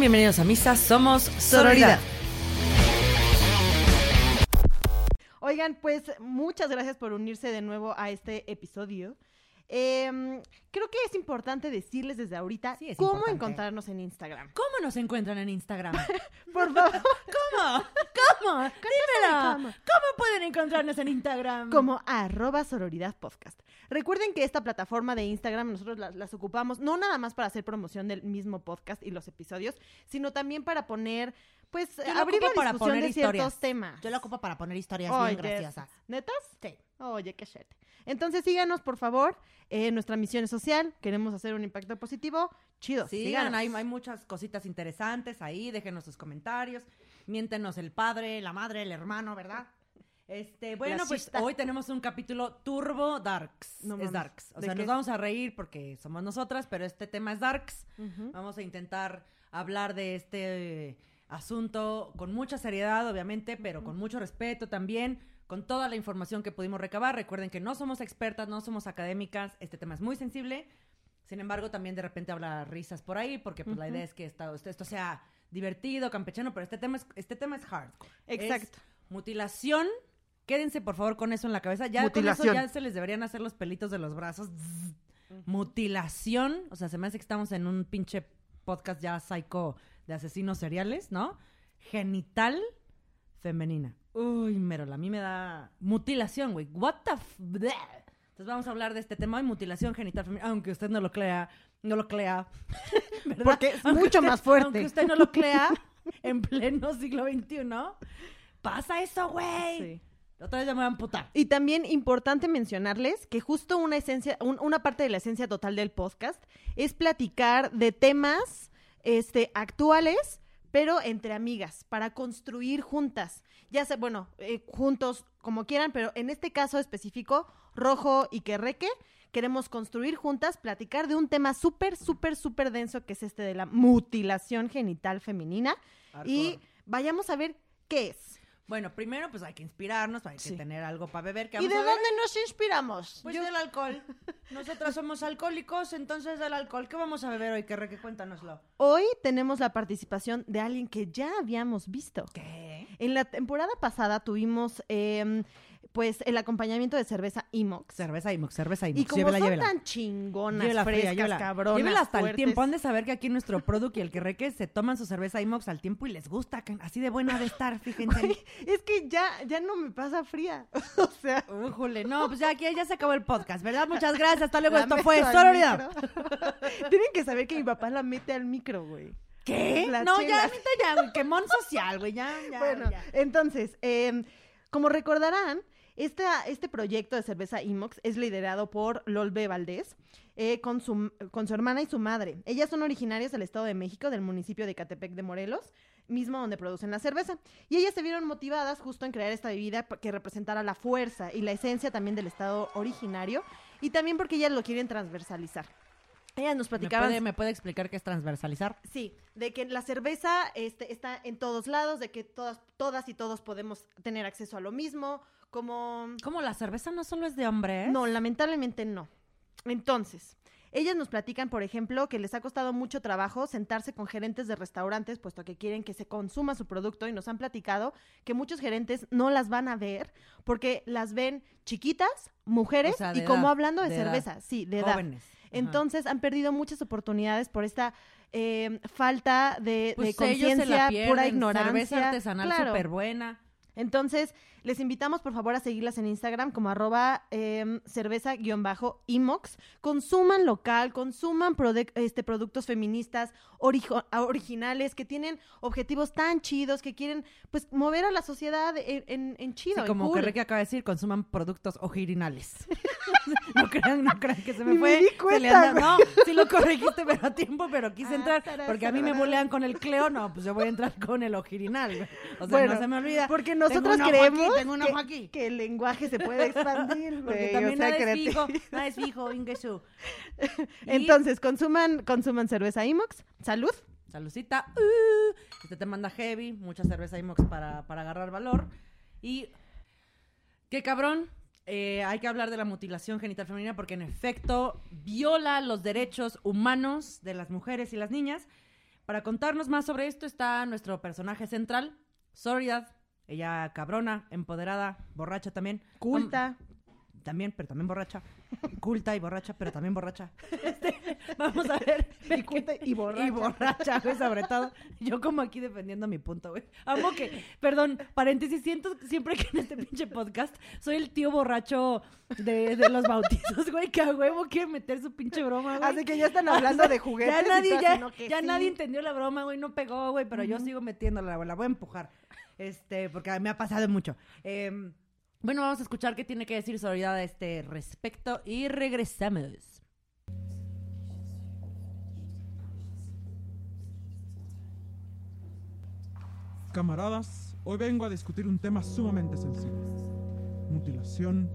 Bienvenidos a Misa, somos. Sororidad. Oigan, pues muchas gracias por unirse de nuevo a este episodio. Em, creo que es importante decirles desde ahorita Sí, cómo importante. encontrarnos en Instagram. ¿Cómo nos encuentran en Instagram? Por favor, ¿Cómo? ¿Cómo? Dímelo. cómo. ¿Cómo pueden encontrarnos en Instagram? como arroba sororidad podcast. Recuerden que esta plataforma de Instagram nosotros las, las ocupamos no nada más para hacer promoción del mismo podcast y los episodios, sino también para poner, pues, Yo abrir la para discusión poner de ciertos temas. Yo lo ocupo para poner historias Oye, bien graciosas. ¿Netas? Sí. Oye, qué shete. Entonces síganos, por favor. Eh, nuestra misión es social. Queremos hacer un impacto positivo. Chido. Sí, síganos. hay, hay muchas cositas interesantes ahí. Déjenos sus comentarios. Miéntenos el padre, la madre, el hermano, ¿verdad? Este, bueno, La pues hoy tenemos un capítulo turbo darks. No es darks. O ¿De sea, qué? nos vamos a reír porque somos nosotras, pero este tema es darks. Vamos a intentar hablar de este asunto con mucha seriedad, obviamente, pero con mucho respeto también, con toda la información que pudimos recabar. Recuerden que no somos expertas, no somos académicas, este tema es muy sensible. Sin embargo, también de repente habla risas por ahí, porque pues la idea es que esto, esto sea divertido, campechano, pero este tema es, este tema es hardcore. Es Exacto. mutilación. Quédense por favor con eso en la cabeza. Ya con Mutilación. eso ya se les deberían hacer los pelitos de los brazos. Mutilación. O sea, se me hace que estamos en un pinche podcast ya psycho de asesinos seriales, ¿no? Genital femenina. Uy, mero, a mí me da mutilación, güey. What the f. Entonces vamos a hablar de este tema de mutilación genital femenina, aunque usted no lo crea, no lo crea. ¿verdad? Porque es Aunque mucho usted- más fuerte. Aunque usted no lo crea, en pleno siglo XXI, pasa eso, güey. Sí. Otra vez ya me voy a amputar. Y también importante mencionarles que justo una esencia, un- una parte de la esencia total del podcast es platicar de temas este, actuales, pero entre amigas, para construir juntas. Ya sea, bueno, eh, juntos como quieran, pero en este caso específico, Rojo y Querreque, queremos construir juntas, platicar de un tema súper, súper, súper denso que es este de la mutilación genital femenina. Y vayamos a ver qué es. Bueno, primero pues hay que inspirarnos, hay que Sí. tener algo para beber. ¿Qué ¿Y de dónde nos inspiramos? Pues Yo- del alcohol. Nosotras somos alcohólicos, entonces del alcohol. ¿Qué vamos a beber hoy? Que reque, cuéntanoslo. Hoy tenemos la participación de alguien que ya habíamos visto. ¿Qué? En la temporada pasada tuvimos eh, pues el acompañamiento de cerveza Imox. Cerveza Imox, cerveza Imox. Y como llévela, son llévela. tan chingonas, Llévela fría, frescas, llévela. cabronas, Llévela hasta el tiempo. Han de saber que aquí nuestro product y el que reque se toman su cerveza Imox al tiempo y les gusta. que Así de buena de estar, fíjense. Es que ya, ya no me pasa fría. o sea, Újule, no, pues ya aquí ya se acabó el podcast, ¿verdad? Muchas gracias. Hasta luego. la Esto fue Sororidad. Tienen que saber que mi papá la mete al micro, güey. ¿Qué? La no, chela. ya, ahorita ya, güey. Quemón social, güey. Ya, ya. bueno, ya. entonces, eh, como recordarán, esta, este proyecto de cerveza Imox es liderado por Lolbe Valdés eh, con, su, con su hermana y su madre. Ellas son originarias del Estado de México, del municipio de Catepec de Morelos, mismo donde producen la cerveza. Y ellas se vieron motivadas justo en crear esta bebida que representara la fuerza y la esencia también del Estado originario y también porque ellas lo quieren transversalizar. Ellas nos ¿Me platicaban... puede, ¿Me puede explicar qué es transversalizar? Sí, de que la cerveza este, está en todos lados, de que todas, todas y todos podemos tener acceso a lo mismo, como... ¿Cómo la cerveza no solo es de hombres? No, lamentablemente no. Entonces, ellas nos platican, por ejemplo, que les ha costado mucho trabajo sentarse con gerentes de restaurantes, puesto que quieren que se consuma su producto y nos han platicado que muchos gerentes no las van a ver porque las ven chiquitas, mujeres O sea, de y como hablando de, de edad. cerveza, sí, de edad. Jóvenes. Ajá. Entonces han perdido muchas oportunidades por esta eh, falta de, Pues conciencia, pura ignorancia. Cerveza artesanal Claro. súper buena. Entonces, les invitamos por favor a seguirlas en Instagram como arroba em, cerveza-imox. Consuman local, consuman este, productos feministas originales que tienen objetivos tan chidos que quieren pues mover a la sociedad en, en, en chido. Sí, en como cool. que Ricky acaba de decir, consuman productos ojirinales. no crean, no crean que se me Ni me fue. di cuenta, anda- no, sí lo corregiste, pero a tiempo, pero quise Ah, entrar. tará, Porque a mí me tará. bulean con el Cleo, no, pues yo voy a entrar con el ojirinal. O sea, Bueno, no se me olvida. Porque nosotros creemos tengo un que, ojo aquí. que el lenguaje se puede expandir. Porque también nada es fijo, nada es fijo, Entonces, consuman, consuman cerveza Imox. Salud. Salucita. Uh, este te manda heavy, mucha cerveza Imox para, para agarrar valor. Y qué cabrón. eh, hay que hablar de la mutilación genital femenina porque en efecto viola los derechos humanos de las mujeres y las niñas. Para contarnos más sobre esto está nuestro personaje central, Soledad. Ella cabrona, empoderada, borracha también. Culta. También, pero también borracha. Culta y borracha, pero también borracha. Este, vamos a ver. Y culta y borracha. Y borracha, güey, sobre todo. Yo como aquí defendiendo mi punto, güey. Amo que, perdón, paréntesis, siento siempre que en este pinche podcast soy el tío borracho de, de los bautizos, güey, que a huevo quiere meter su pinche broma, güey. Así que ya están hablando de juguetes. Ya y nadie, ya, ya sí. nadie entendió la broma, güey, no pegó, güey, pero yo sigo metiéndola, la voy a empujar. Este, porque me ha pasado mucho. Em, bueno, vamos a escuchar qué tiene que decir Soledad a este respecto y regresamos. Camaradas, hoy vengo a discutir un tema sumamente sensible. Mutilación,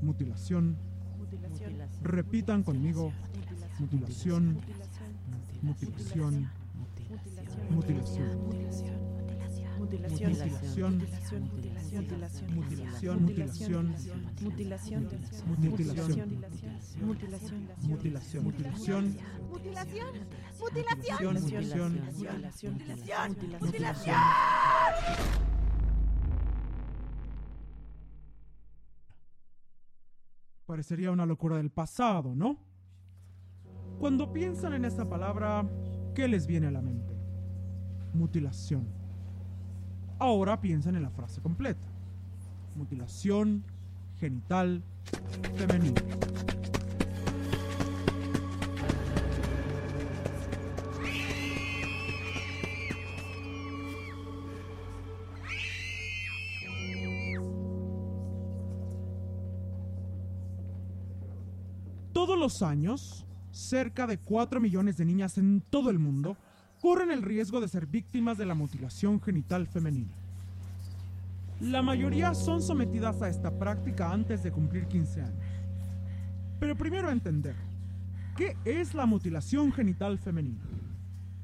mutilación, repitan conmigo, mutilación, mutilación, mutilación, mutilación, mutilación, mutilación, mutilación, mutilación, mutilación, mutilación, mutilación, mutilación, mutilación. Parecería una locura del pasado, ¿no? Cuando piensan en esa palabra, ¿qué les viene a la mente? Mutilación. Ahora piensan en la frase completa. Mutilación genital femenina. Todos los años, cerca de 4 millones de niñas en todo el mundo corren el riesgo de ser víctimas de la mutilación genital femenina. La mayoría son sometidas a esta práctica antes de cumplir 15 años. Pero primero entender, ¿qué es la mutilación genital femenina?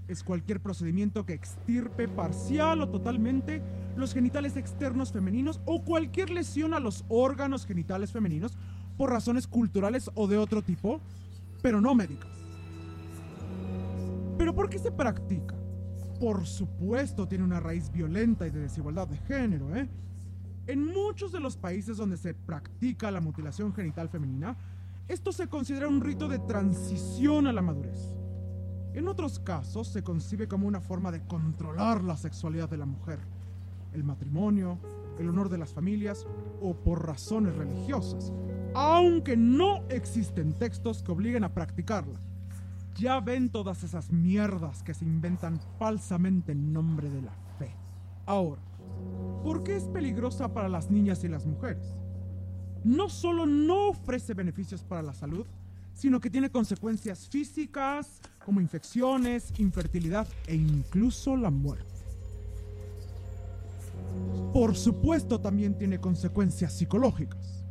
Es cualquier procedimiento que extirpe parcial o totalmente los genitales externos femeninos o cualquier lesión a los órganos genitales femeninos por razones culturales o de otro tipo, pero no médicas. ¿Pero por qué se practica? Por supuesto tiene una raíz violenta y de desigualdad de género, ¿eh? En muchos de los países donde se practica la mutilación genital femenina, esto se considera un rito de transición a la madurez. En otros casos se concibe como una forma de controlar la sexualidad de la mujer, el matrimonio, el honor de las familias o por razones religiosas, aunque no existen textos que obliguen a practicarla. Ya ven todas esas mierdas que se inventan falsamente en nombre de la fe. Ahora, ¿por qué es peligrosa para las niñas y las mujeres? No solo no ofrece beneficios para la salud, sino que tiene consecuencias físicas como infecciones, infertilidad e incluso la muerte. Por supuesto también tiene consecuencias psicológicas.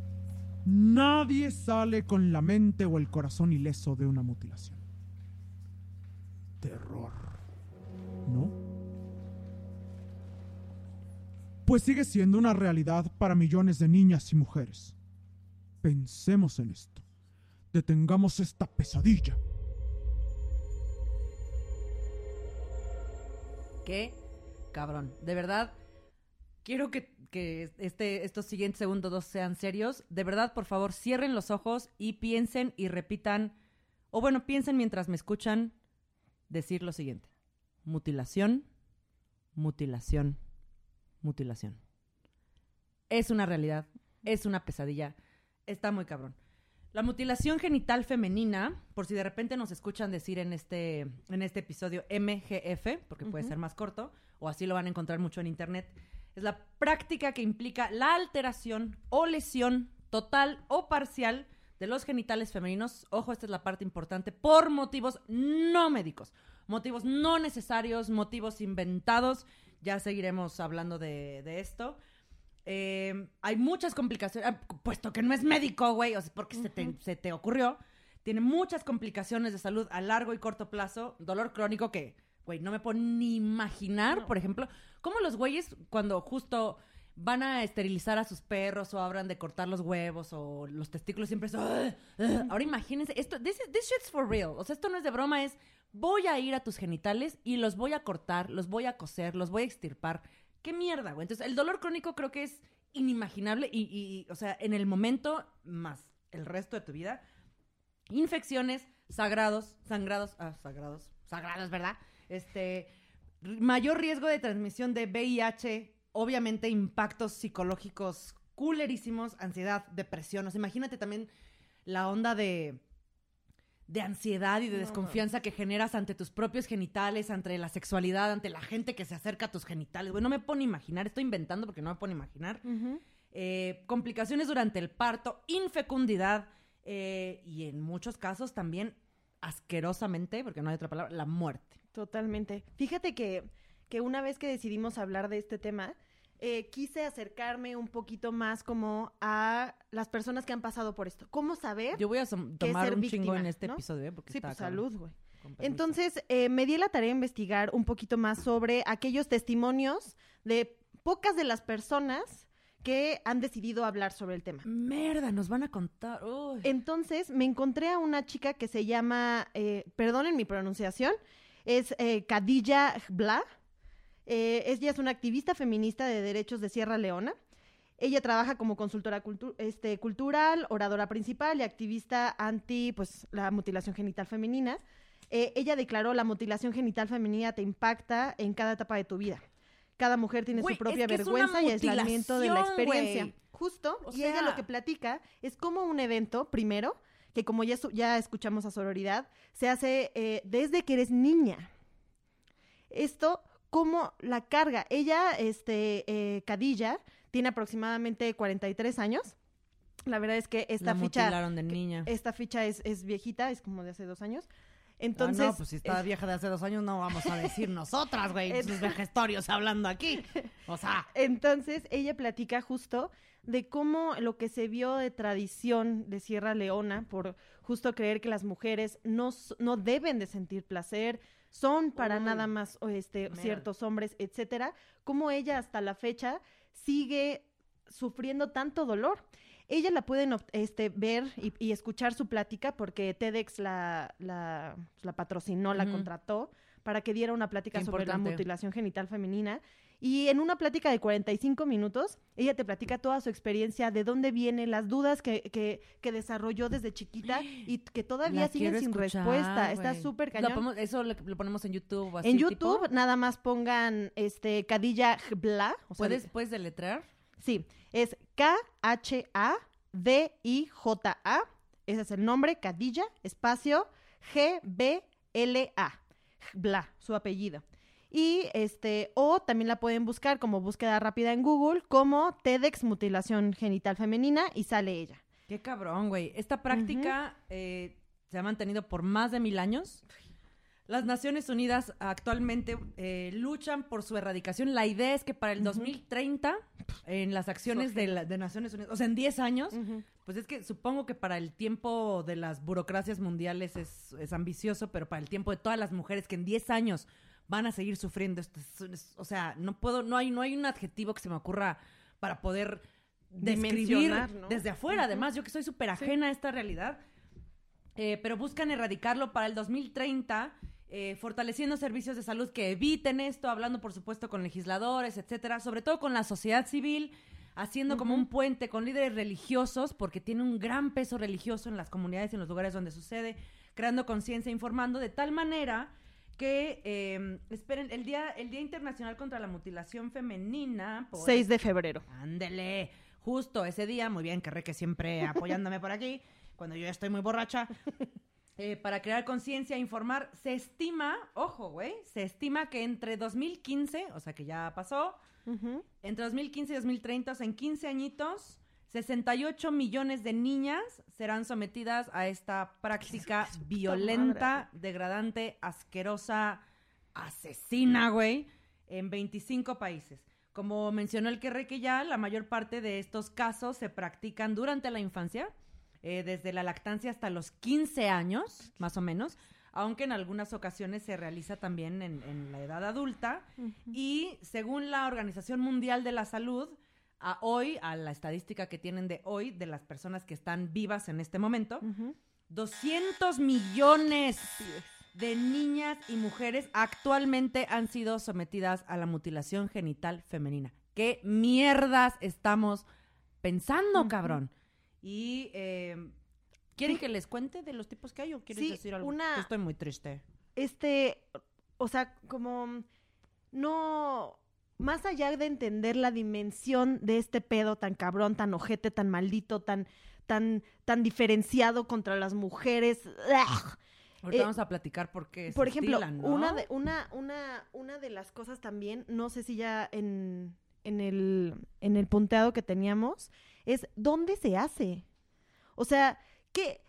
Nadie sale con la mente o el corazón ileso de una mutilación. Terror. ¿No? Pues sigue siendo una realidad para millones de niñas y mujeres. Pensemos en esto. Detengamos esta pesadilla. Qué cabrón. De verdad, quiero que, que este, estos siguientes segundos dos sean serios. De verdad, por favor, cierren los ojos y piensen y repitan, o bueno, piensen mientras me escuchan decir lo siguiente. Mutilación, mutilación, mutilación. Es una realidad, es una pesadilla, está muy cabrón. La mutilación genital femenina, por si de repente nos escuchan decir en este, en este episodio MGF, porque puede ser más corto, o así lo van a encontrar mucho en internet, es la práctica que implica la alteración o lesión total o parcial de los genitales femeninos. Ojo, esta es la parte importante, por motivos no médicos, motivos no necesarios, motivos inventados. Ya seguiremos hablando de, de esto. Eh, hay muchas complicaciones, ah, puesto que no es médico, güey, o sea, porque se, te, se te ocurrió. Tiene muchas complicaciones de salud a largo y corto plazo, dolor crónico que, güey, no me puedo ni imaginar, No. por ejemplo, cómo los güeyes cuando justo van a esterilizar a sus perros o hablan de cortar los huevos o los testículos siempre es... "Ugh, ugh". Ahora imagínense, esto, this, is- this shit's for real. O sea, esto no es de broma, es voy a ir a tus genitales y los voy a cortar, los voy a coser, los voy a extirpar. ¿Qué mierda, güey? Entonces, el dolor crónico creo que es inimaginable y, o sea, en el momento más el resto de tu vida, infecciones, sagrados, sangrados, ah, sagrados, sagrados, ¿verdad? Este, mayor riesgo de transmisión de VIH, obviamente impactos psicológicos culerísimos, ansiedad, depresión. O sea, imagínate también la onda de de ansiedad y de No, desconfianza que generas ante tus propios genitales, ante la sexualidad, ante la gente que se acerca a tus genitales. Güey, no me pone a imaginar, estoy inventando porque no me pone a imaginar. Eh, complicaciones durante el parto, infecundidad eh, y en muchos casos también asquerosamente, porque no hay otra palabra, la muerte. Totalmente. Fíjate que, que una vez que decidimos hablar de este tema, eh, quise acercarme un poquito más como a las personas que han pasado por esto. ¿Cómo saber? Yo voy a som- ¿Qué es tomar ser un chingo víctima, en este no? episodio, ¿eh? porque sí, está pues salud, güey. Entonces, eh, me di la tarea de investigar un poquito más sobre aquellos testimonios de pocas de las personas que han decidido hablar sobre el tema. Merda, nos van a contar. Uy. Entonces me encontré a una chica que se llama, eh, perdonen mi pronunciación, es Khadija Bla. Eh, ella es una activista feminista de derechos de Sierra Leona. Ella trabaja como consultora cultu- este, cultural, oradora principal y activista anti pues, la mutilación genital femenina. Eh, ella declaró la mutilación genital femenina te impacta en cada etapa de tu vida. Cada mujer tiene su propia es que vergüenza y aislamiento de la experiencia. Justo, O y ella lo que platica es como un evento, primero, que como ya escuchamos a Sororidad, se hace eh, desde que eres niña. Esto, como la carga. Ella, este, eh, Cadilla, tiene aproximadamente 43 años. La verdad es que esta la ficha, de niña. esta ficha es, es viejita, es como de hace dos años. Entonces, Entonces, no, pues si está eh, vieja de hace dos años, no vamos a decir nosotras, güey, sus vejestorios hablando aquí. O sea, Entonces, ella platica justo de cómo lo que se vio de tradición de Sierra Leona, por justo creer que las mujeres no, no deben de sentir placer, son para Uy, nada más este, ciertos hombres, etcétera, cómo ella hasta la fecha sigue sufriendo tanto dolor. Ella la pueden este, ver y, y escuchar su plática porque TEDx la, la, la patrocinó, la contrató para que diera una plática Qué sobre la mutilación genital femenina. Y en una plática de 45 minutos, ella te platica toda su experiencia, de dónde viene, las dudas que, que, que desarrolló desde chiquita y que todavía siguen sin escuchar, respuesta. Está súper Lo cañón. eso lo, lo ponemos en YouTube. o así, En tipo. YouTube nada más pongan este Cadilla Bla. O sea, ¿Puedes, ¿Puedes deletrear? Sí, es K-H-A-D-I-J-A. Ese es el nombre, Cadilla, espacio G-B-L-A. Bla, su apellido. Y este, o también la pueden buscar como búsqueda rápida en Google como TEDx mutilación genital femenina y sale ella. Qué cabrón, güey. Esta práctica eh, se ha mantenido por más de mil años. Las Naciones Unidas actualmente eh, luchan por su erradicación. La idea es que para el 2030, en las acciones de, la- de Naciones Unidas, o sea, en 10 años, pues es que supongo que para el tiempo de las burocracias mundiales es, es ambicioso, pero para el tiempo de todas las mujeres que en 10 años van a seguir sufriendo o sea, no puedo, no hay, no hay un adjetivo que se me ocurra para poder describir desde afuera. Además, yo que soy súper ajena a esta realidad, eh, pero buscan erradicarlo para el 2030. eh, fortaleciendo servicios de salud que eviten esto, hablando por supuesto con legisladores, etcétera, sobre todo con la sociedad civil, haciendo como un puente con líderes religiosos, porque tiene un gran peso religioso en las comunidades y en los lugares donde sucede, creando conciencia, informando de tal manera que eh, esperen el día el día internacional contra la mutilación femenina por 6 de febrero. Ándele, justo ese día, muy bien, que que siempre apoyándome por aquí, cuando yo ya estoy muy borracha, eh, para crear conciencia, informar, se estima, ojo, güey, se estima que entre 2015, o sea que ya pasó, Ujú. entre 2015 y 2030, o sea, en 15 añitos, 68 millones de niñas serán sometidas a esta práctica violenta, degradante, asquerosa, asesina, güey, en 25 países. Como mencionó el que ya, la mayor parte de estos casos se practican durante la infancia, eh, desde la lactancia hasta los 15 años, más o menos, aunque en algunas ocasiones se realiza también en, en la edad adulta. Y según la Organización Mundial de la Salud, a hoy, a la estadística que tienen de hoy, de las personas que están vivas en este momento, Ujú. 200 millones de niñas y mujeres actualmente han sido sometidas a la mutilación genital femenina. ¿Qué mierdas estamos pensando, cabrón? Y eh, ¿quieren que les cuente de los tipos que hay o quieres Sí, decir algo? una- estoy muy triste. este, o sea, como no, más allá de entender la dimensión de este pedo tan cabrón, tan ojete, tan maldito, tan, tan, tan diferenciado contra las mujeres. ¡ugh! Ahorita Eh, vamos a platicar por qué Por ejemplo, estilan, ¿no? una, de, una, una, una de las cosas también, no sé si ya en, en, el, en el punteado que teníamos, es dónde se hace. O sea, ¿qué, qué,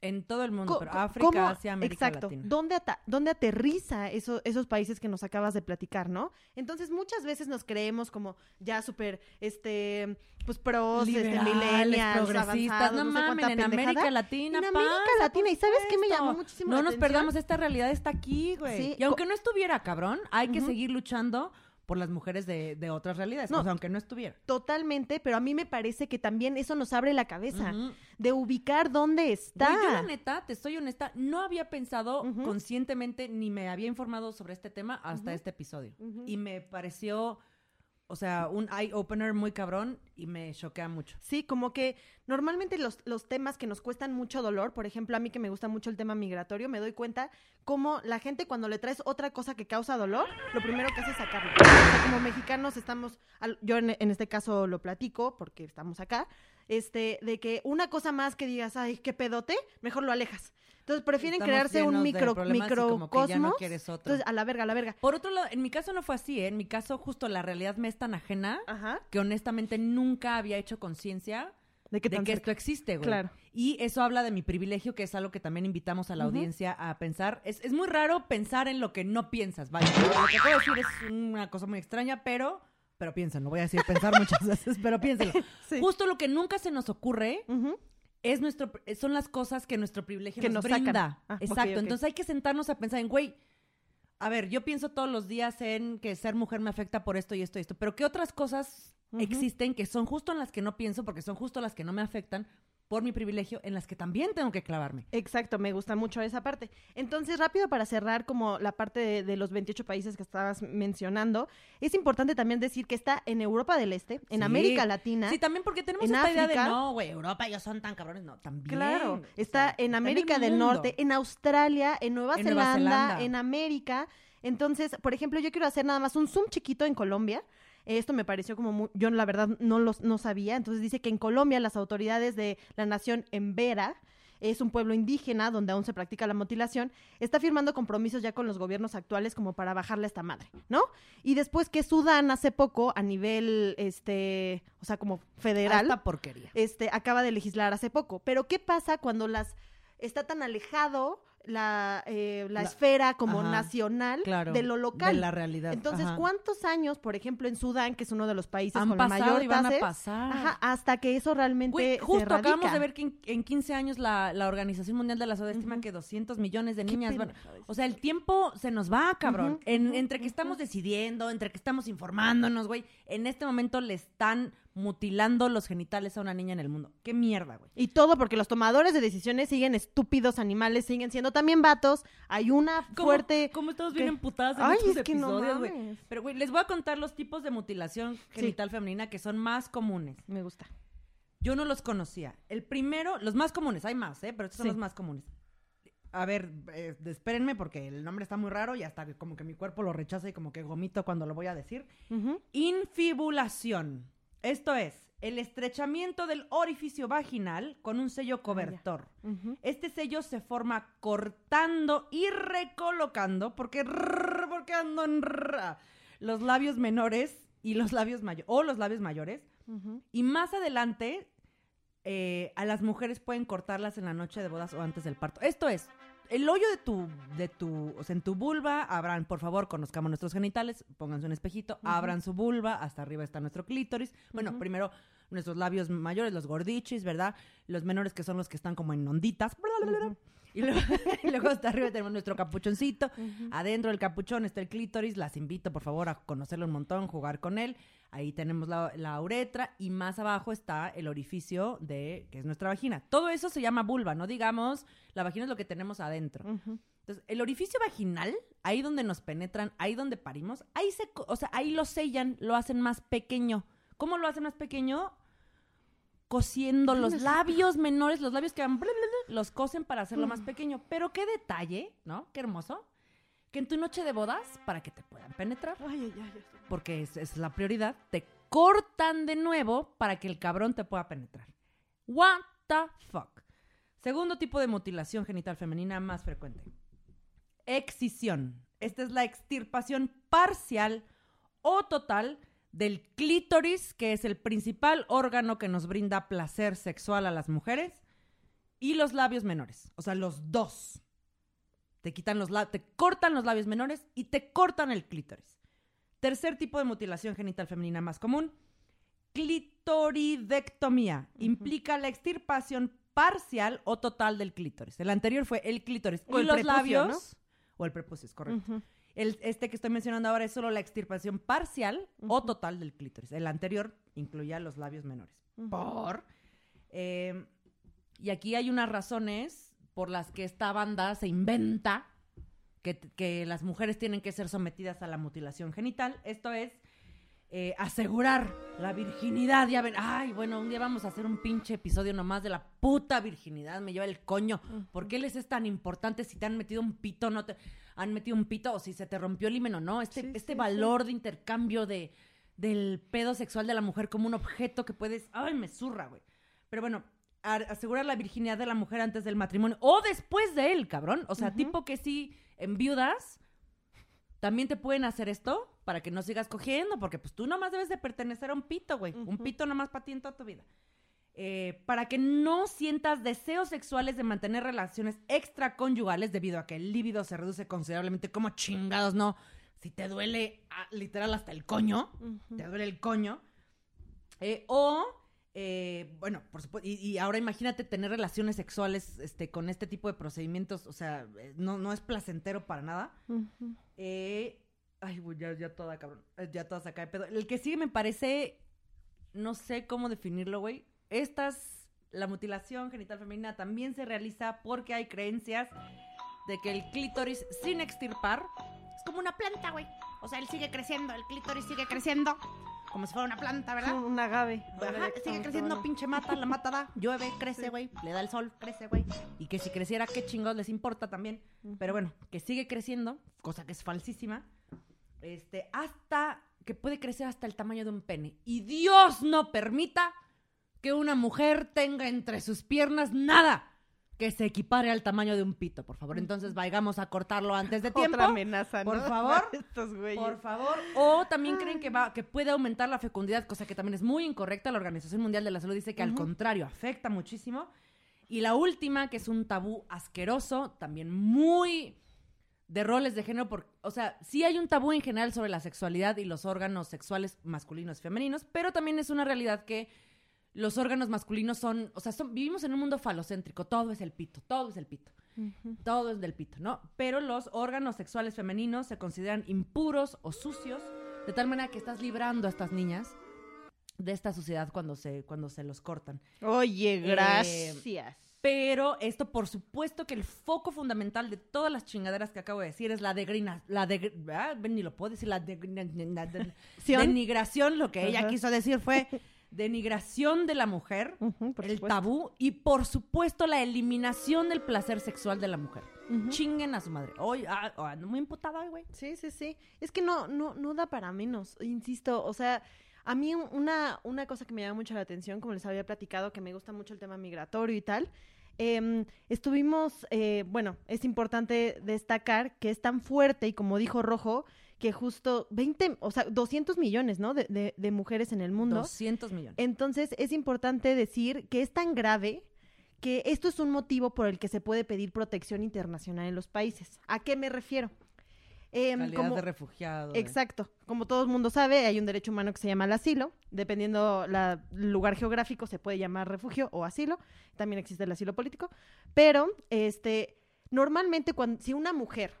En todo el mundo, pero África, Asia, América exacto, Latina. ¿dónde, ata- dónde aterriza eso- esos países que nos acabas de platicar, no? Entonces, muchas veces nos creemos como ya súper, este, pues pros, este, millennials, progresistas, no mames, en América. Latina, En América pasa, Latina, ¿y sabes qué me llamó muchísimo No la nos atención? perdamos, esta realidad está aquí, güey. Sí, Y aunque no estuviera, cabrón, hay que seguir luchando por las mujeres de, de otras realidades. No. O sea, aunque no estuviera. Totalmente, pero a mí me parece que también eso nos abre la cabeza, de ubicar dónde está. Güey, yo la neta, te soy honesta, no había pensado conscientemente ni me había informado sobre este tema hasta este episodio. Y me pareció, o sea, un eye-opener muy cabrón y me choquea mucho. Sí, como que normalmente los, los temas que nos cuestan mucho dolor, por ejemplo, a mí que me gusta mucho el tema migratorio, me doy cuenta cómo la gente cuando le traes otra cosa que causa dolor, lo primero que hace es sacarlo. Como mexicanos estamos, yo en, en este caso lo platico porque estamos acá, este, de que una cosa más que digas, ay, qué pedote, mejor lo alejas. Entonces prefieren Estamos crearse un micro, problemas y como que ya no microcosmos. quieres otro. entonces, a la verga, a la verga. Por otro lado, en mi caso no fue así, ¿eh? En mi caso, justo la realidad me es tan ajena Ajá. que honestamente nunca había hecho conciencia ¿De que esto existe, güey. Claro. Y eso habla de mi privilegio, que es algo que también invitamos a la audiencia a pensar. Es, es muy raro pensar en lo que no piensas, vaya. Lo que de decir es una cosa muy extraña, pero, pero piensen, no voy a decir pensar muchas veces, pero piénsenlo. Sí. Justo lo que nunca se nos ocurre Ujú. Es nuestro, son las cosas que nuestro privilegio Que nos, nos brinda. Ah, Exacto. Entonces hay que sentarnos a pensar en, güey, a ver, yo pienso todos los días en que ser mujer me afecta por esto y esto y esto, pero ¿qué otras cosas existen que son justo en las que no pienso porque son justo las que no me afectan por mi privilegio, en las que también tengo que clavarme? Exacto, me gusta mucho esa parte. Entonces, rápido para cerrar como la parte de, de los 28 países que estabas mencionando, es importante también decir que está en Europa del Este, en Sí. América Latina. Sí, también porque tenemos en esta idea de no, güey, Europa ellos son tan cabrones, no, también. Claro, O está sea, en América del. Norte, en Australia, en Nueva, En Nueva Zelanda, Zelanda. en América. Entonces, por ejemplo, yo quiero hacer nada más un zoom chiquito en Colombia. Esto me pareció como muy- yo la verdad no los no sabía. Entonces dice que en Colombia las autoridades de la nación Embera es un pueblo indígena donde aún se practica la mutilación, está firmando compromisos ya con los gobiernos actuales como para bajarle a esta madre, ¿no? Y después que Sudán hace poco a nivel este, o sea, como federal, porquería. este, acaba de legislar hace poco. Pero ¿qué pasa cuando las está tan alejado la, eh, la, La- esfera como Ajá, nacional Claro. de lo local? De la realidad. Entonces, ajá. ¿cuántos años, por ejemplo, en Sudán, que es uno de los países han con la pasado mayor y van a pasar? ajá, hasta que eso realmente se justo acabamos de ver que en, en 15 años la, la Organización Mundial de la Salud estima que 200 millones de niñas van... O sea, el tiempo se nos va, cabrón. En- entre que estamos decidiendo, entre que estamos informándonos, güey. En este momento le están mutilando los genitales a una niña en el mundo. Qué mierda, güey. Y todo porque los tomadores de decisiones siguen estúpidos animales, siguen siendo también vatos. Hay una fuerte... ¿Cómo estamos bien ¿Qué? emputadas en Ay, estos es que no episodios, güey? Pero, güey, les voy a contar los tipos de mutilación genital femenina que son más comunes. Me gusta. Yo no los conocía. El primero, los más comunes, hay más, ¿eh? Pero estos son los más comunes. A ver, eh, espérenme porque el nombre está muy raro y hasta que como que mi cuerpo lo rechaza y como que gomito cuando lo voy a decir. Infibulación. Esto es el estrechamiento del orificio vaginal con un sello cobertor. Ujú. Este sello se forma cortando y recolocando, porque, rrr, porque ando en rrr, los labios menores y los labios mayores, o los labios mayores, y más adelante, eh, a las mujeres pueden cortarlas en la noche de bodas o antes del parto. Esto es, el hoyo de tu, de tu, o sea, en tu vulva, abran, por favor, conozcamos nuestros genitales, pónganse un espejito, abran su vulva, hasta arriba está nuestro clítoris. Bueno, primero nuestros labios mayores, los gordichis, ¿verdad? Los menores que son los que están como en onditas. Y luego, y luego hasta arriba tenemos nuestro capuchoncito. Adentro del capuchón está el clítoris. Las invito, por favor, a conocerlo un montón, jugar con él. Ahí tenemos la, la uretra y más abajo está el orificio de, que es nuestra vagina. Todo eso se llama vulva, no digamos, la vagina es lo que tenemos adentro. Entonces, el orificio vaginal, ahí donde nos penetran, ahí donde parimos, ahí se, o sea, ahí lo sellan, lo hacen más pequeño. ¿Cómo lo hacen más pequeño? Cosiendo los labios menores, los labios que van, bla, bla, bla, los cosen para hacerlo más pequeño. Pero qué detalle, ¿no? Qué hermoso. Que en tu noche de bodas, para que te puedan penetrar, Ay, ay, ay, ay. porque es, es la prioridad, te cortan de nuevo para que el cabrón te pueda penetrar. What the fuck. Segundo tipo de mutilación genital femenina más frecuente. Excisión. Esta es la extirpación parcial o total del clítoris, que es el principal órgano que nos brinda placer sexual a las mujeres, y los labios menores. O sea, los dos. Te quitan los te cortan los labios menores y te cortan el clítoris. Tercer tipo de mutilación genital femenina más común, clitoridectomía. Implica la extirpación parcial o total del clítoris. El anterior fue el clítoris O y el los prepucio, labios. ¿no? O el prepucio, es correcto. El- este que estoy mencionando ahora es solo la extirpación parcial o total del clítoris. El anterior incluía los labios menores. Por. eh, y aquí hay unas razones por las que esta banda se inventa que, que las mujeres tienen que ser sometidas a la mutilación genital. Esto es eh, asegurar la virginidad. Ya ven, ay, bueno, un día vamos a hacer un pinche episodio nomás de la puta virginidad. Me lleva el coño. ¿Por qué les es tan importante si te han metido un pito, no te han metido un pito o si se te rompió el himen o no? Este, Sí, este sí, valor de intercambio de, del pedo sexual de la mujer como un objeto que puedes. Ay, me zurra, güey. Pero bueno, asegurar la virginidad de la mujer antes del matrimonio o después de él, cabrón. O sea, tipo que si en viudas también te pueden hacer esto para que no sigas cogiendo, porque pues tú nomás debes de pertenecer a un pito, güey. Un pito nomás para ti en toda tu vida. Eh, para que no sientas deseos sexuales de mantener relaciones extraconyugales debido a que el líbido se reduce considerablemente como chingados, ¿no? Si te duele ah, literal hasta el coño, te duele el coño. Eh, o, eh, bueno, por supuesto, y, y ahora imagínate tener relaciones sexuales este, con este tipo de procedimientos, o sea, eh, no, no es placentero para nada. Ujú. Eh, ay, güey, ya, ya toda, cabrón, eh, ya toda se cae pedo. El que sigue me parece, no sé cómo definirlo, güey. Estas, la mutilación genital femenina también se realiza porque hay creencias de que el clítoris sin extirpar Es como una planta, güey. O sea, él sigue creciendo, el clítoris sigue creciendo. Como si fuera una planta, ¿verdad? Un, agave. Ajá, sigue creciendo, pinche mata, la mata da, llueve, crece, güey, le da el sol, crece, güey. Y que si creciera, qué chingados les importa también. Pero bueno, que sigue creciendo, cosa que es falsísima, este, hasta que puede crecer hasta el tamaño de un pene. Y Dios no permita que una mujer tenga entre sus piernas nada que se equipare al tamaño de un pito, por favor. Entonces vayamos a cortarlo antes de tiempo. Otra amenaza, ¿no? Por favor. Estos güeyes. Por favor. O también creen que va, que puede aumentar la fecundidad, cosa que también es muy incorrecta. La Organización Mundial de la Salud dice que al contrario, afecta muchísimo. Y la última, que es un tabú asqueroso, también muy de roles de género, por, o sea, sí hay un tabú en general sobre la sexualidad y los órganos sexuales masculinos y femeninos, pero también es una realidad que los órganos masculinos son, o sea, son- vivimos en un mundo falocéntrico, todo es el pito, todo es el pito. Todo es del pito, ¿no? Pero los órganos sexuales femeninos se consideran impuros o sucios, de tal manera que estás librando a estas niñas de esta suciedad cuando se, cuando se los cortan. Oye, Eh, gracias. Pero esto, por supuesto, que el foco fundamental de todas las chingaderas que acabo de decir es la degrina, la de, ah, ni lo puedo decir, la de- la de- ¿Sion? denigración, lo que ella quiso decir fue denigración de la mujer, el supuesto. tabú y, por supuesto, la eliminación del placer sexual de la mujer. Ujú. Chinguen a su madre. Hoy, ah, oh, muy emputada hoy, güey. Sí, sí, sí. Es que no, no, no da para menos, insisto. O sea, a mí un- una, una cosa que me llama mucho la atención, como les había platicado, que me gusta mucho el tema migratorio y tal. em, estuvimos, eh, bueno, es importante destacar que es tan fuerte y como dijo Rojo, que justo 20, o sea, 200 millones, ¿no? De, de- de mujeres en el mundo. 200 millones. Entonces es importante decir que es tan grave que esto es un motivo por el que se puede pedir protección internacional en los países. ¿A qué me refiero? Calidad como- de refugiado. Exacto. Como todo el mundo sabe, hay un derecho humano que se llama el asilo. Dependiendo el lugar geográfico, se puede llamar refugio o asilo. También existe el asilo político. Pero, este, normalmente cuando, si una mujer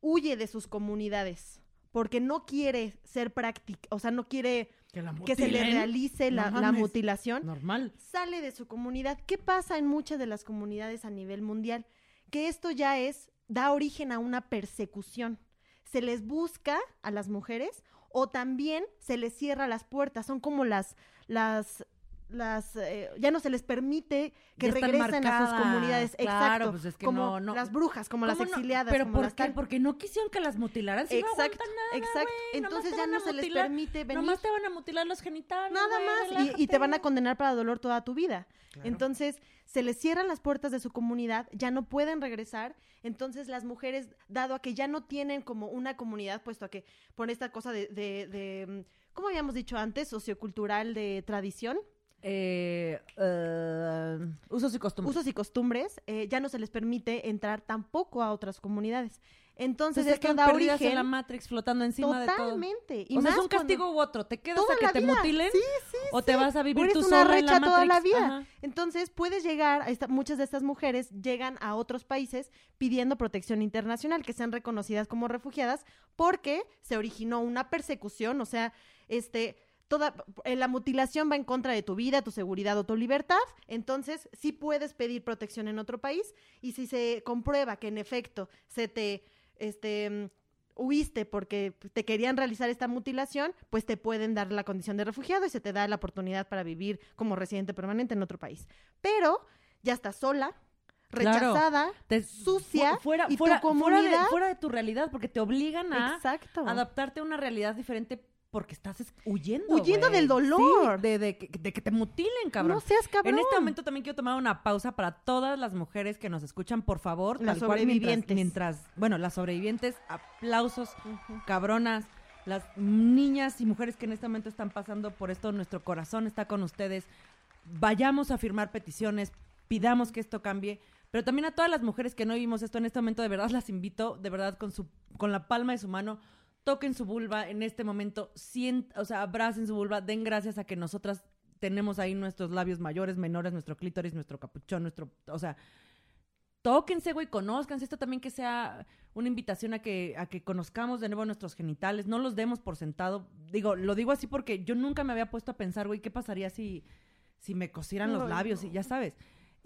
huye de sus comunidades porque no quiere ser práctica, o sea, no quiere Que, la que se le realice la, No la mutilación, Normal. sale de su comunidad. ¿Qué pasa en muchas de las comunidades a nivel mundial? Que esto ya es, da origen a una persecución. Se les busca a las mujeres o también se les cierra las puertas. Son como las, las, las, eh, ya no se les permite que regresen a sus comunidades. Claro, Exacto. pues es que como no- no- las brujas, como las ¿Cómo no? exiliadas, ¿Pero como por las qué? tal. Porque no quisieron que las mutilaran. Si no Exacto, nada, exacto. Entonces ya no se les permite venir. Nomás te van a mutilar los genitales. Nada más. Y, y te van a condenar para dolor toda tu vida. Entonces, se les cierran las puertas de su comunidad, ya no pueden regresar. Entonces, las mujeres, dado a que ya no tienen como una comunidad, puesto a que por esta cosa de, de, de, mm, ¿cómo habíamos dicho antes? Sociocultural de tradición, Eh, eh, usos y costumbres. usos y costumbres, eh, ya no se les permite entrar tampoco a otras comunidades. Entonces, se esto da perdidas en origen la Matrix flotando encima de todo. totalmente. Y o sea, es un castigo u otro. ¿Te quedas a que te vida. mutilen? Sí, sí, ¿O te vas a vivir eres tú una sola en la recha toda la vida. Ajá. Entonces, puedes llegar, a esta- muchas de estas mujeres llegan a otros países pidiendo protección internacional, que sean reconocidas como refugiadas, porque se originó una persecución, o sea, este, toda, eh, la mutilación va en contra de tu vida, tu seguridad o tu libertad, entonces sí puedes pedir protección en otro país, y si se comprueba que en efecto se te, este, huiste porque te querían realizar esta mutilación, pues te pueden dar la condición de refugiado y se te da la oportunidad para vivir como residente permanente en otro país. Pero ya estás sola, rechazada, Te- sucia fu- fuera, y tu fuera, fuera, de, fuera de tu realidad, porque te obligan a Exacto. adaptarte a una realidad diferente porque estás es- huyendo. Huyendo güey. del dolor. Sí, de, de que- de que te mutilen, cabrón. No seas cabrón. En este momento también quiero tomar una pausa para todas las mujeres que nos escuchan, por favor. Las tal cual, mientras- sobrevivientes. Mientras, bueno, las sobrevivientes, aplausos, cabronas, las niñas y mujeres que en este momento están pasando por esto, nuestro corazón está con ustedes. Vayamos a firmar peticiones, pidamos que esto cambie. Pero también a todas las mujeres que no vivimos esto en este momento, de verdad las invito, de verdad con su, con la palma de su mano, toquen su vulva en este momento, sient, o sea, abracen su vulva, den gracias a que nosotras tenemos ahí nuestros labios mayores, menores, nuestro clítoris, nuestro capuchón, nuestro, o sea, tóquense, güey, conózcanse. Esto también que sea una invitación a que, a que conozcamos de nuevo nuestros genitales, no los demos por sentado. Digo, lo digo así porque yo nunca me había puesto a pensar, güey, ¿qué pasaría si, si me cosieran los labios? no. Y ya sabes.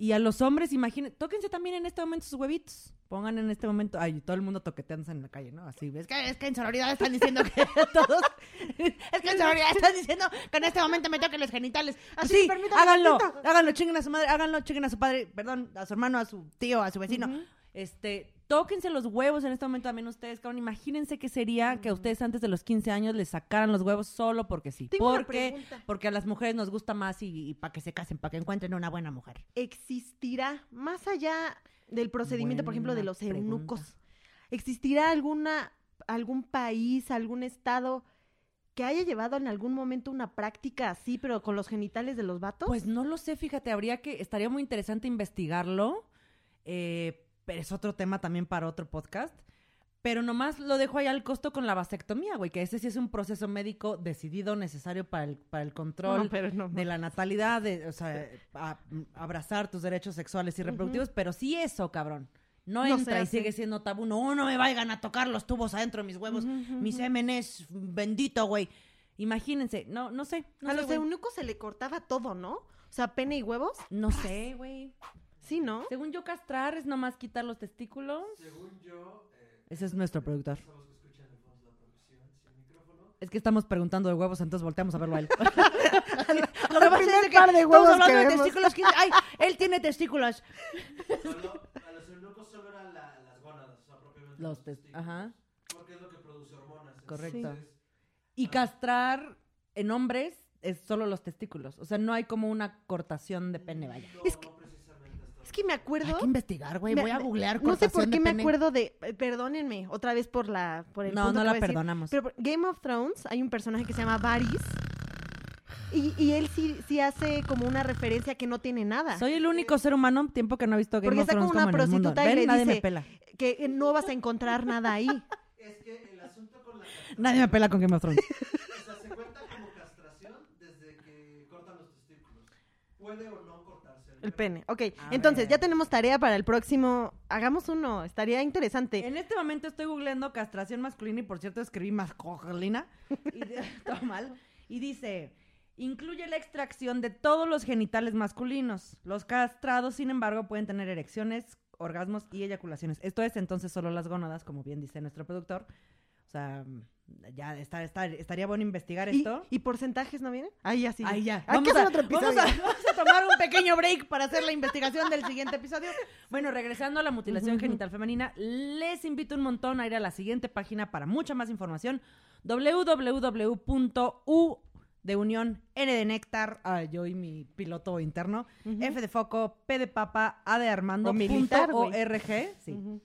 Y a los hombres, imaginen, tóquense también en este momento sus huevitos. Pongan en este momento, ay, todo el mundo toqueteándose en la calle, ¿no? Así. Es que, es que en sororidad están diciendo que todos. Es que en sororidad están diciendo que en este momento me toquen los genitales. Así, sí, háganlo, háganlo, chinguen a su madre, háganlo, chinguen a su padre, perdón, a su hermano, a su tío, a su vecino. Este, tóquense los huevos en este momento también ustedes, cabrón. Imagínense qué sería que a ustedes antes de los 15 años les sacaran los huevos solo porque sí. Tengo porque, porque a las mujeres nos gusta más y, para que se casen, para que encuentren una buena mujer. ¿Existirá, más allá del procedimiento, por ejemplo, de los eunucos, pregunta. existirá alguna, algún país, algún estado que haya llevado en algún momento una práctica así, pero con los genitales de los vatos? Pues no lo sé, fíjate, habría que, estaría muy interesante investigarlo, eh, pero es otro tema también para otro podcast. Pero nomás lo dejo ahí al costo con la vasectomía, güey, que ese sí es un proceso médico decidido, necesario para el, para el control No, pero no. de la natalidad, de, o sea, a- abrazar tus derechos sexuales y reproductivos, pero sí eso, cabrón. No, No entra y sigue siendo tabú. No, no me vayan a tocar los tubos adentro de mis huevos. Ujú, ujú, Mi ujú. semen es bendito, güey. Imagínense. No, no sé. A sé, los eunucos se le cortaba todo, ¿no? O sea, pene y huevos. No sé, güey. Sí, ¿no? Según yo, castrar es nomás quitar los testículos. Según yo, eh, Ese es nuestro productor. estamos que escuchan en fondo la producción sin micrófono. Es que estamos preguntando de huevos, entonces volteamos a verlo a él. Lo que pasa es que par de estamos huevos hablando que de testículos. ¿quién- Ay, él tiene testículos. Solo, a los eunucos solo eran la- las gónadas, o sea, propiamente Los los ajá. Porque es lo que produce hormonas. Correcto. Entonces, Y castrar en hombres es solo los testículos. O sea, no hay como una cortación de pene, vaya. no, Es que- no precisamente hasta Es que me acuerdo. Hay que investigar, güey. Voy a googlear No sé por qué me pene. acuerdo de. eh, Perdónenme otra vez por la por el No, punto no que la voy a decir, perdonamos. Pero por Game of Thrones hay un personaje que se llama Varys. Y, y él sí, sí hace como una referencia que no tiene nada. Soy el único ser humano tiempo que no he visto Game Porque of está con Thrones una como en el mundo. prostituta y ¿Ven? le Nadie me dice- pela. Que eh, no vas a encontrar nada ahí. Es que el asunto con la castración, Nadie me pela con Game of Thrones. o sea, se cuenta como castración desde que cortan los testículos. Puede o no El pene. Ok, A entonces ver. ya tenemos tarea para el próximo. Hagamos uno. Estaría interesante. En este momento estoy googleando castración masculina y por cierto escribí masculina y todo mal. Y dice, incluye la extracción de todos los genitales masculinos. Los castrados, sin embargo, pueden tener erecciones, orgasmos y eyaculaciones. Esto es entonces solo las gónadas, como bien dice nuestro productor. O sea, ya está, está- estaría bueno investigar ¿Y, esto. y porcentajes no vienen? Ahí ya sí. Ahí ya. Hay que hacer otro vamos, episodio. a, vamos a tomar un pequeño break para hacer la investigación del siguiente episodio. Bueno, regresando a la mutilación genital femenina, les invito un montón a ir a la siguiente página para mucha más información. www.u de unión, N de néctar, ah, yo y mi piloto interno. F de foco, P de papa, A de Armando, O militar, punto. ORG, sí. Ujú.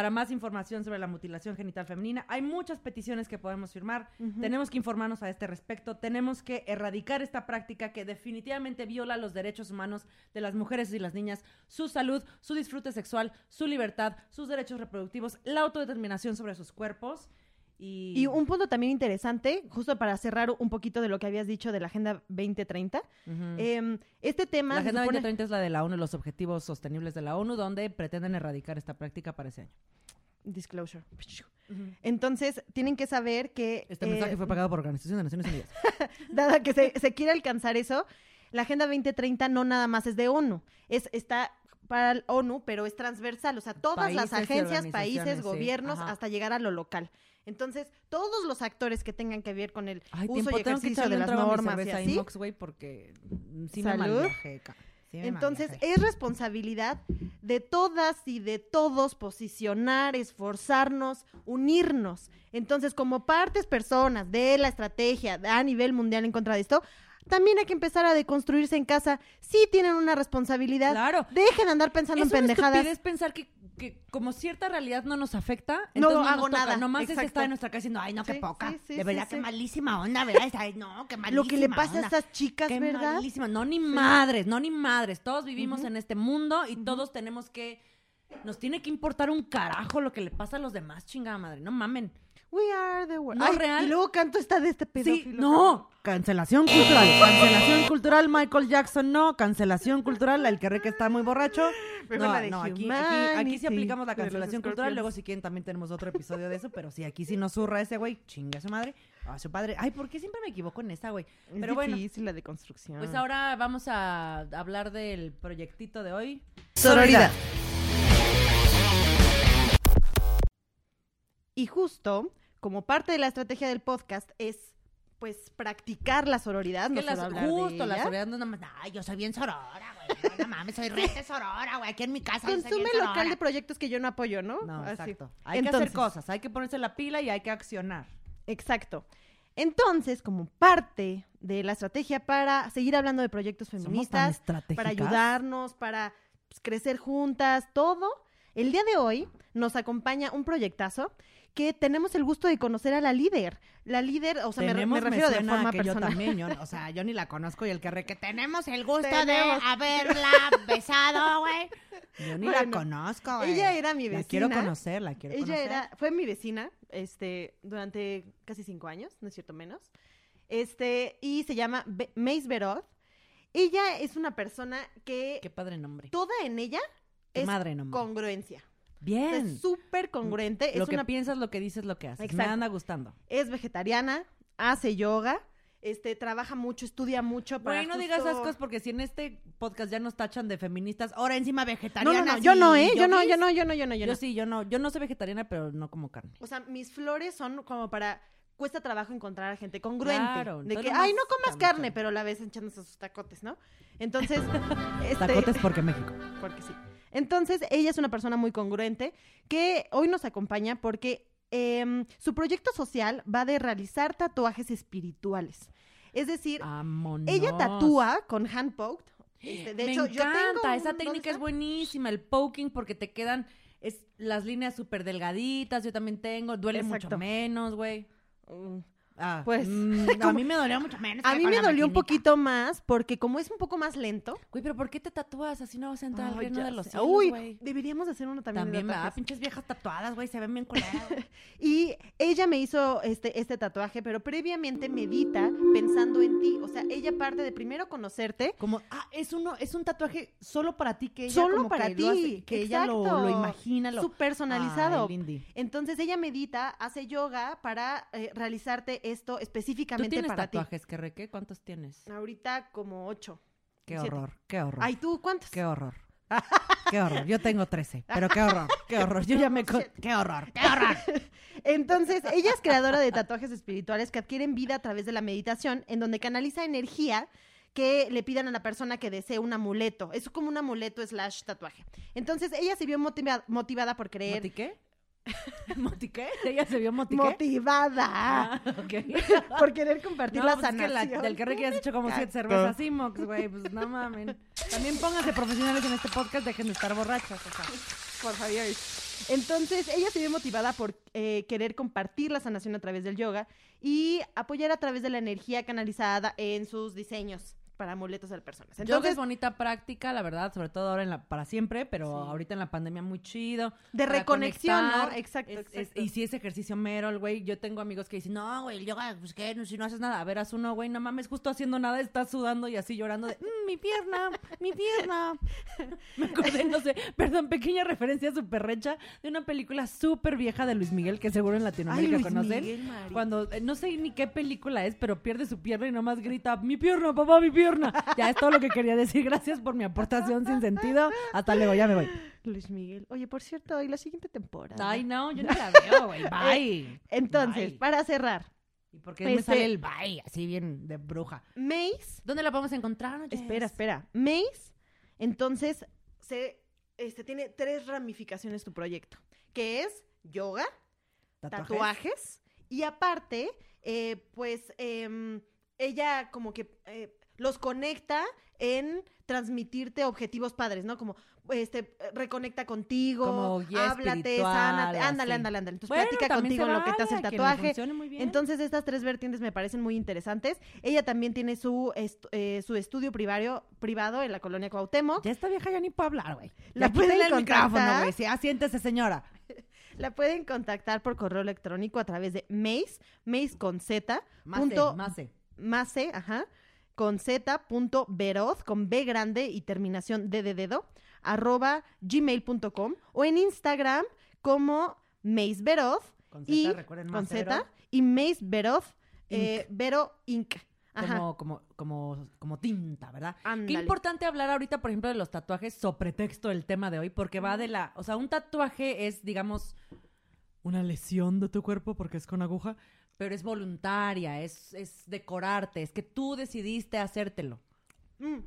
Para más información sobre la mutilación genital femenina, hay muchas peticiones que podemos firmar. Tenemos que informarnos a este respecto. Tenemos que erradicar esta práctica que definitivamente viola los derechos humanos de las mujeres y las niñas, su salud, su disfrute sexual, su libertad, sus derechos reproductivos, la autodeterminación sobre sus cuerpos. Y, Y un punto también interesante, justo para cerrar un poquito de lo que habías dicho de la Agenda 2030, Ujú. em, este tema... la Agenda supone- 2030 es la de la ONU, los Objetivos Sostenibles de la ONU, donde pretenden erradicar esta práctica para ese año. Disclosure. Entonces, tienen que saber que... Este eh, mensaje fue pagado por Organización de Naciones Unidas. dada que se, se quiere alcanzar eso, la Agenda 2030 no nada más es de ONU, es está para el ONU, pero es transversal, o sea, todas las Países agencias, países, gobiernos, Ajá. hasta llegar a lo local. Entonces, todos los actores que tengan que ver con el Ay, uso tiempo, y ejercicio de las normas y así, porque sí Salud. sí me Entonces, es responsabilidad de todas y de todos posicionar, esforzarnos, unirnos. Entonces, como partes personas de la estrategia a nivel mundial en contra de esto, también hay que empezar a deconstruirse en casa. Sí tienen una responsabilidad. Claro. Dejen de andar pensando Es en una pendejadas. estupidez pensar que, que como cierta realidad no nos afecta, No entonces hago nos toca. nada, Nomás es exacto. estar en nuestra casa diciendo, ay, no, qué poca. sí, sí, de verdad, qué malísima onda, ¿verdad? Ay, no, qué malísima Lo que le pasa a estas chicas, Qué ¿verdad? malísima. No, ni madres, no, ni madres. Todos vivimos en este mundo y todos tenemos que... Nos tiene que importar un carajo lo que le pasa a los demás, chingada madre. No mamen. We are the world. No, Ay, real. Y luego canto esta de este Sí, pedófilo. no. Cancelación cultural. Cancelación cultural, Michael Jackson, no. Cancelación cultural, el que re que está muy borracho. Mejor No, no, aquí, aquí, aquí sí aplicamos la cancelación cultural. Luego, si quieren, también tenemos otro episodio de eso. Pero sí, aquí sí nos zurra ese güey. Chinga a su madre. A su padre. Ay, ¿por qué siempre me equivoco en esa, güey? Es Pero bueno. difícil la deconstrucción. Pues ahora vamos a hablar del proyectito de hoy. Sororidad. Y justo, como parte de la estrategia del podcast, es pues practicar la sororidad. No las- solo de justo, la soledad no es nada más. Ay, yo soy bien sorora, güey. No mames, soy rete sorora, güey. Aquí en mi casa yo soy Consume bien local sorora. de proyectos que yo no apoyo, ¿no? No, Así. exacto. Hay que hacer cosas, hay que ponerse la pila y hay que accionar. Exacto. Entonces, como parte de la estrategia para seguir hablando de proyectos feministas, para ayudarnos, para pues, crecer juntas, todo, el día de hoy nos acompaña un proyectazo que tenemos el gusto de conocer a la líder. La líder, o sea, me, refiero de forma que yo personal. también, yo, o sea, yo ni la conozco y el que re que Tenemos el gusto Tenemos. de haberla besado, güey. yo ni Bueno, la conozco, güey. Ella era mi La vecina. quiero conocer, la quiero Ella conocer. era, fue mi vecina, este, durante casi cinco años, no es cierto menos. Este, y se llama Be- Mace. Ella es una persona que Qué padre nombre. toda en ella Qué es madre nombre. congruencia. Bien. Es súper congruente. lo es que una piensas, lo que dices, lo que haces. Me Exacto. anda gustando. es vegetariana, hace yoga, este, trabaja mucho, estudia mucho para Güey, no digas esas cosas porque si en este podcast ya nos tachan de feministas, ahora encima No, vegetarianas. no, no, yo no, ¿eh? Yo no, yo no, yo no, yo no, yo Yo no. sí, yo no. Yo no soy vegetariana, pero no como carne. O sea, mis flores son como para cuesta trabajo encontrar a gente congruente. Claro, de que, ay, no comas carne, pero la ves echándose sus tacotes, ¿no? Entonces, este, Tacotes porque México. porque sí. Entonces, ella es una persona muy congruente que hoy nos acompaña porque em, su proyecto social va de realizar tatuajes espirituales. Es decir, ella tatúa con hand poked. Este, de Me hecho, yo encanta, tengo esa un- ¿dónde técnica es buenísima, el poking, porque te quedan es, las líneas súper delgaditas, yo también tengo, duele mucho menos, güey. Mm. Ah, Pues, mm, A mí me dolió mucho menos. A mí me dolió un poquito más porque como es un poco más lento. Güey, pero ¿por qué te tatúas? Así no vas a entrar al Ay, reino de los cielos, Uy, güey. deberíamos hacer uno también. También, tatuajes. Pinches viejas tatuadas, güey, se ven bien coladas. Y ella me hizo este, este tatuaje, pero previamente medita pensando en ti. O sea, ella parte de primero conocerte. Como, ah, es uno, es un tatuaje solo para ti, que ella Solo como para que ti. lo hace- que ella lo, exacto. lo imagina, lo... Su personalizado. Ay. Entonces ella medita, hace yoga para eh, realizarte esto ¿Tú específicamente tienes para tatuajes, que reque? ¿Cuántos tienes? ti. Ahorita como ocho. Qué Siete. horror, qué horror. Ay, ¿tú cuántos? Qué horror. Qué horror. Yo tengo 13, pero qué horror, qué horror. Yo ya me... Qué horror, qué horror. Entonces, ella es creadora de tatuajes espirituales que adquieren vida a través de la meditación, en donde canaliza energía que le pidan a la persona que desee un amuleto. Es como un amuleto slash tatuaje. Entonces, ella se vio motiva- motivada por creer... ¿Motiqué? ¿Motiqué? ¿Ella se vio motiqué? Motivada Ah, por querer compartir No, la pues es que sanación. la- del que has hecho como siete cervezas Simox, güey. Pues no mamen. También pónganse profesionales en este podcast, dejen de estar borrachas. O sea. Por favor. Entonces, ella se vio motivada por eh, querer compartir la sanación a través del yoga y apoyar a través de la energía canalizada en sus diseños para amuletos de personas. Yoga Entonces, es bonita práctica, la verdad, sobre todo ahora en la, para siempre, pero ahorita en la pandemia muy chido. de reconexión, ¿no? Exacto, Es- es- exacto. y si es ejercicio mero, güey, yo tengo amigos que dicen, no, güey, el yoga, pues qué, no, si no haces nada. A ver, haz uno, güey, no mames, justo haciendo nada, estás sudando y así llorando de, "Mm, mi pierna, mi pierna. Me acordé, no sé, perdón, pequeña referencia súper recha de una película súper vieja de Luis Miguel, que seguro en Latinoamérica Luis conocen. Miguel. Cuando, eh, no sé ni qué película es, pero pierde su pierna y nomás grita, mi pierna, papá, mi pierna. Ya es todo lo que quería decir. Gracias por mi aportación sin sentido. Hasta luego, ya me voy. Luis Miguel. Oye, por cierto, y la siguiente temporada. Ay, no, yo no la veo, güey. Bye. Entonces, Bye. para cerrar, ¿Y por qué me sale el bye? Así bien de bruja. Mace ¿Dónde la podemos encontrar? Jess? Espera, espera. Mace, entonces, se, este, tiene tres ramificaciones tu proyecto, que es yoga, tatuajes, y aparte, eh, pues, em, ella como que eh, los conecta en transmitirte objetivos padres, ¿no? Como, este, reconecta contigo, Como guía háblate, sánate, ándale, ándale, ándale. Entonces, Bueno, platica contigo en lo que te hace el tatuaje. funcione muy bien. Entonces, estas tres vertientes me parecen muy interesantes. Ella también tiene su, est- eh, su estudio privado, privado en la colonia Cuauhtémoc. Ya esta vieja ya ni puede hablar, güey. La pueden el micrófono, güey. Sí, siéntese, señora. La pueden contactar por correo electrónico a través de mace, mace con z, Mase, punto, mase. mace, ajá, con z, punto, veroz, con B grande y terminación D de dedo, arroba gmail.com o en Instagram como mace veroz Con y recuerden, con z y mace veroz, eh, vero inc. Ajá, Como, como, como, como tinta, ¿verdad? Qué importante hablar ahorita, por ejemplo, de los tatuajes sobre texto del tema de hoy, porque va de la, o sea, un tatuaje es, digamos, una lesión de tu cuerpo porque es con aguja, pero es voluntaria, es, es decorarte, es que tú decidiste hacértelo. Mm.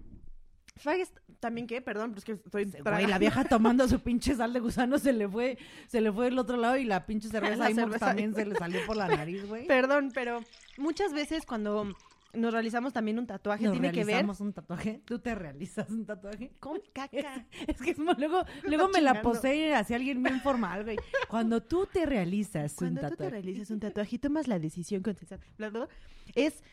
¿Sabes también qué? Perdón, pero es que estoy... Güey, la vieja tomando su pinche sal de gusano se le fue, se le fue del otro lado y la pinche cerveza La cerveza también se le salió por la nariz, güey. Perdón, pero muchas veces cuando nos realizamos también un tatuaje Nos tiene que ver realizamos un tatuaje. ¿Tú te realizas un tatuaje? con caca. es que es luego, luego me la posee hacia alguien bien formal, güey. Cuando tú te realizas un Cuando tú te tatuaje. realizas un tatuaje y tomas la decisión consensual, bla, bla, bla, es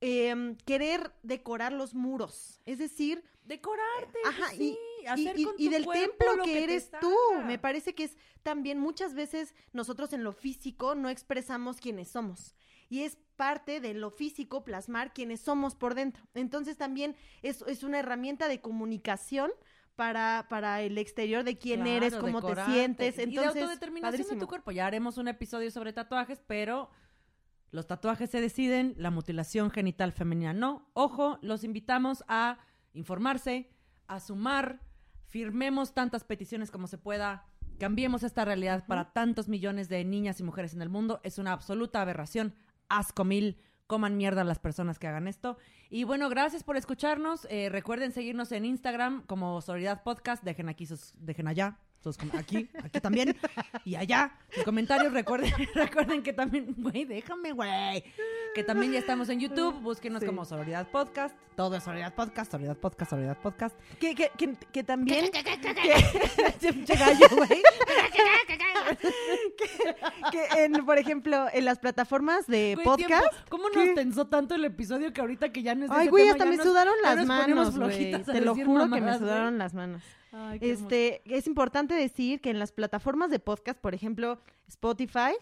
em, querer decorar los muros. Es decir, Decorarte, Ajá, pues y- sí, y, hacer y- con y tu del templo lo que, te eres tú. Me parece que es también muchas veces nosotros en lo físico no expresamos quiénes somos. Y es parte de lo físico plasmar quiénes somos por dentro. Entonces también es, es una herramienta de comunicación para, para el exterior de quién Claro, eres, cómo te sientes. y Entonces, de autodeterminación de tu cuerpo. Ya haremos un episodio sobre tatuajes, pero los tatuajes se deciden, la mutilación genital femenina no. Ojo, los invitamos a informarse, a sumar, firmemos tantas peticiones como se pueda, cambiemos esta realidad para tantos millones de niñas y mujeres en el mundo. Es una absoluta aberración. Asco mil. Coman mierda las personas que hagan esto. Y bueno, gracias por escucharnos. Eh, recuerden seguirnos en Instagram como Solidaridad Podcast. Dejen aquí sus, dejen allá. Sus, com- aquí, aquí también. Y allá. Sus comentarios. Recuerden, recuerden que también, güey, déjame, güey. Que también ya estamos en YouTube. Búsquenos Sí. como Solidaridad Podcast. Todo es Solidaridad Podcast, Solidaridad Podcast, Solidaridad Podcast. Que, que, que, que también güey. que en, por ejemplo, en las plataformas de Güey, podcast. tiempo, ¿Cómo nos ¿Qué? tensó tanto el episodio que ahorita que ya no es Ay, güey, hasta me sudaron las manos, Te lo juro que me sudaron las manos. Ay, qué hermoso. Este, es importante decir que en las plataformas de podcast, por ejemplo, Spotify,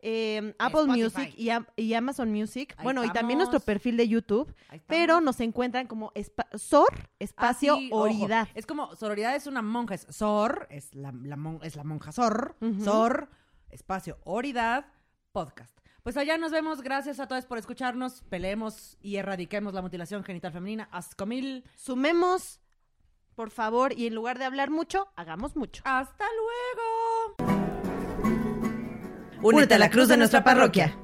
eh, Apple Spotify. Music y, Am- y Amazon Music, Ahí bueno, y también nuestro perfil de YouTube, pero nos encuentran como espa- SOR, Ah, espacio ojo. Oridad. Es como sororidad es una monja, es Sor, es la, la mon- es la monja Sor. Sor, espacio Oridad, podcast. Pues allá nos vemos. Gracias a todos por escucharnos. Peleemos y erradiquemos la mutilación genital femenina. Ascomil. Sumemos, por favor, y en lugar de hablar mucho, hagamos mucho. Hasta luego. Únete a la cruz de nuestra parroquia.